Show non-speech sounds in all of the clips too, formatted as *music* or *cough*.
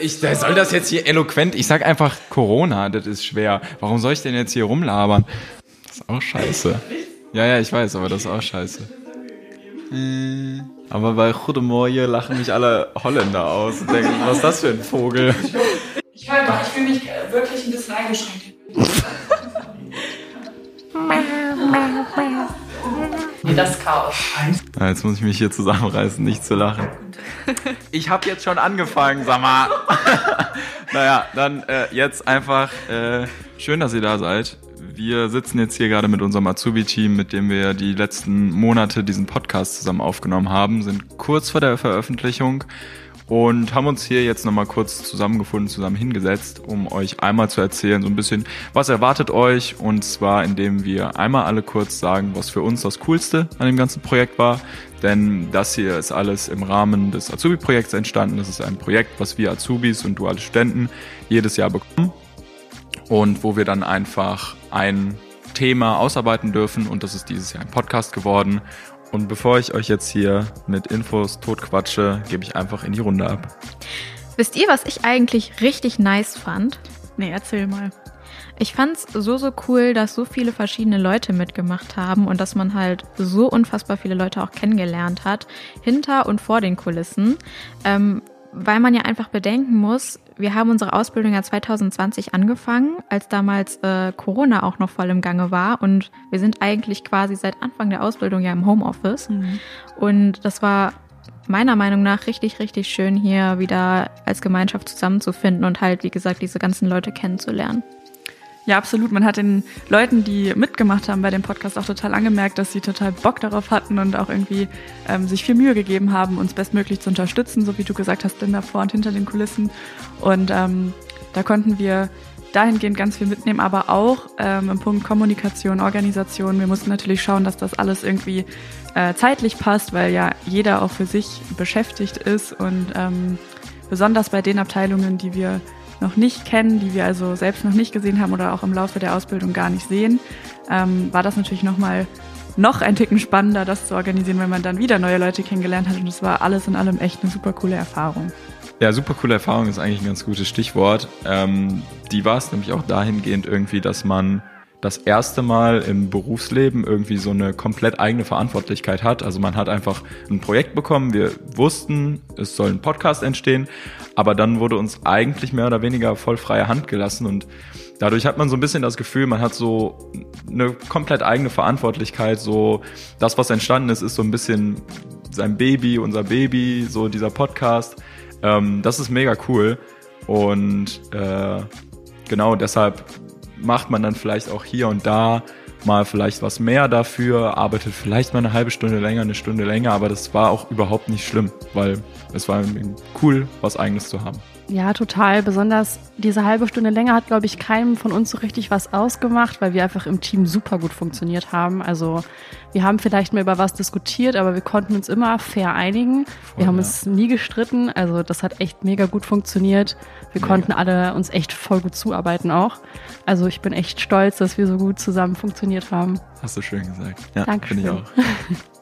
Ich der soll das jetzt hier eloquent. Ich sag einfach Corona, das ist schwer. Warum soll ich denn jetzt hier rumlabern? Das ist auch scheiße. Ja, ja, ich weiß, aber das ist auch scheiße. Äh, aber bei Goedemorgen lachen mich alle Holländer aus und denken, was ist das für ein Vogel? Ich höre mal, ich fühle mich wirklich ein bisschen eingeschränkt. Das Chaos. Ja, jetzt muss ich mich hier zusammenreißen, nicht zu lachen. Ich habe jetzt schon angefangen, sag mal. *laughs* naja, dann äh, jetzt einfach äh, schön, dass ihr da seid. Wir sitzen jetzt hier gerade mit unserem Azubi-Team, mit dem wir die letzten Monate diesen Podcast zusammen aufgenommen haben, sind kurz vor der Veröffentlichung und haben uns hier jetzt nochmal kurz zusammengefunden, zusammen hingesetzt, um euch einmal zu erzählen, so ein bisschen, was erwartet euch. Und zwar indem wir einmal alle kurz sagen, was für uns das Coolste an dem ganzen Projekt war, denn das hier ist alles im Rahmen des Azubi-Projekts entstanden. Das ist ein Projekt, was wir Azubis und duale Studenten jedes Jahr bekommen. Und wo wir dann einfach ein Thema ausarbeiten dürfen. Und das ist dieses Jahr ein Podcast geworden und bevor ich euch jetzt hier mit Infos totquatsche, gebe ich einfach in die Runde ab. Wisst ihr, was ich eigentlich richtig nice fand? Nee, erzähl mal. Ich fand's so, so cool, dass so viele verschiedene Leute mitgemacht haben und dass man halt so unfassbar viele Leute auch kennengelernt hat, hinter und vor den Kulissen. Ähm, weil man ja einfach bedenken muss, wir haben unsere Ausbildung ja 2020 angefangen, als damals äh, Corona auch noch voll im Gange war. Und wir sind eigentlich quasi seit Anfang der Ausbildung ja im Homeoffice. Mhm. Und das war meiner Meinung nach richtig, richtig schön, hier wieder als Gemeinschaft zusammenzufinden und halt, wie gesagt, diese ganzen Leute kennenzulernen. Ja, absolut. Man hat den Leuten, die mitgemacht haben bei dem Podcast, auch total angemerkt, dass sie total Bock darauf hatten und auch irgendwie ähm, sich viel Mühe gegeben haben, uns bestmöglich zu unterstützen, so wie du gesagt hast, denn davor und hinter den Kulissen. Und ähm, da konnten wir dahingehend ganz viel mitnehmen, aber auch ähm, im Punkt Kommunikation, Organisation. Wir mussten natürlich schauen, dass das alles irgendwie äh, zeitlich passt, weil ja jeder auch für sich beschäftigt ist und ähm, besonders bei den Abteilungen, die wir noch nicht kennen, die wir also selbst noch nicht gesehen haben oder auch im Laufe der Ausbildung gar nicht sehen, ähm, war das natürlich nochmal noch ein Ticken spannender, das zu organisieren, wenn man dann wieder neue Leute kennengelernt hat. Und das war alles in allem echt eine super coole Erfahrung. Ja, super coole Erfahrung ist eigentlich ein ganz gutes Stichwort. Ähm, die war es nämlich auch dahingehend irgendwie, dass man das erste Mal im Berufsleben irgendwie so eine komplett eigene Verantwortlichkeit hat. Also man hat einfach ein Projekt bekommen, wir wussten, es soll ein Podcast entstehen, aber dann wurde uns eigentlich mehr oder weniger voll freie Hand gelassen und dadurch hat man so ein bisschen das Gefühl, man hat so eine komplett eigene Verantwortlichkeit, so das, was entstanden ist, ist so ein bisschen sein Baby, unser Baby, so dieser Podcast. Ähm, das ist mega cool und äh, genau deshalb macht man dann vielleicht auch hier und da mal vielleicht was mehr dafür, arbeitet vielleicht mal eine halbe Stunde länger, eine Stunde länger, aber das war auch überhaupt nicht schlimm, weil es war cool, was eigenes zu haben. Ja, total. Besonders diese halbe Stunde länger hat, glaube ich, keinem von uns so richtig was ausgemacht, weil wir einfach im Team super gut funktioniert haben. Also wir haben vielleicht mal über was diskutiert, aber wir konnten uns immer fair einigen. Voll, wir haben ja. uns nie gestritten. Also das hat echt mega gut funktioniert. Wir mega. konnten alle uns echt voll gut zuarbeiten auch. Also ich bin echt stolz, dass wir so gut zusammen funktioniert haben. Hast du schön gesagt. Ja, Dankeschön. ich auch. *laughs*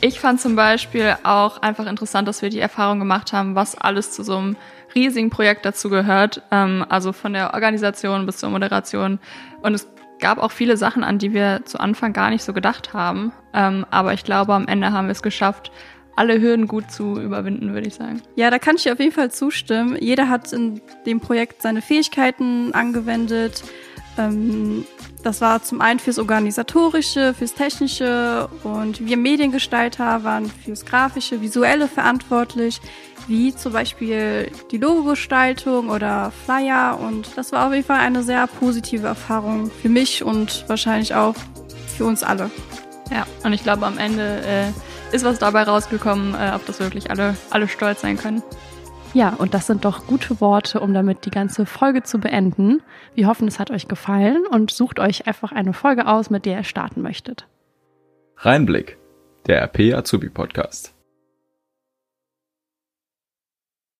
Ich fand zum Beispiel auch einfach interessant, dass wir die Erfahrung gemacht haben, was alles zu so einem riesigen Projekt dazu gehört. Ähm, also von der Organisation bis zur Moderation. Und es gab auch viele Sachen, an die wir zu Anfang gar nicht so gedacht haben. Ähm, aber ich glaube, am Ende haben wir es geschafft, alle Hürden gut zu überwinden, würde ich sagen. Ja, da kann ich auf jeden Fall zustimmen. Jeder hat in dem Projekt seine Fähigkeiten angewendet. Ähm, das war zum einen fürs Organisatorische, fürs Technische und wir Mediengestalter waren fürs Grafische, Visuelle verantwortlich wie zum Beispiel die Logo-Gestaltung oder Flyer. Und das war auf jeden Fall eine sehr positive Erfahrung für mich und wahrscheinlich auch für uns alle. Ja, und ich glaube, am Ende äh, ist was dabei rausgekommen, äh, auf das wirklich alle, alle stolz sein können. Ja, und das sind doch gute Worte, um damit die ganze Folge zu beenden. Wir hoffen, es hat euch gefallen und sucht euch einfach eine Folge aus, mit der ihr starten möchtet. Reinblick, der RP Azubi Podcast.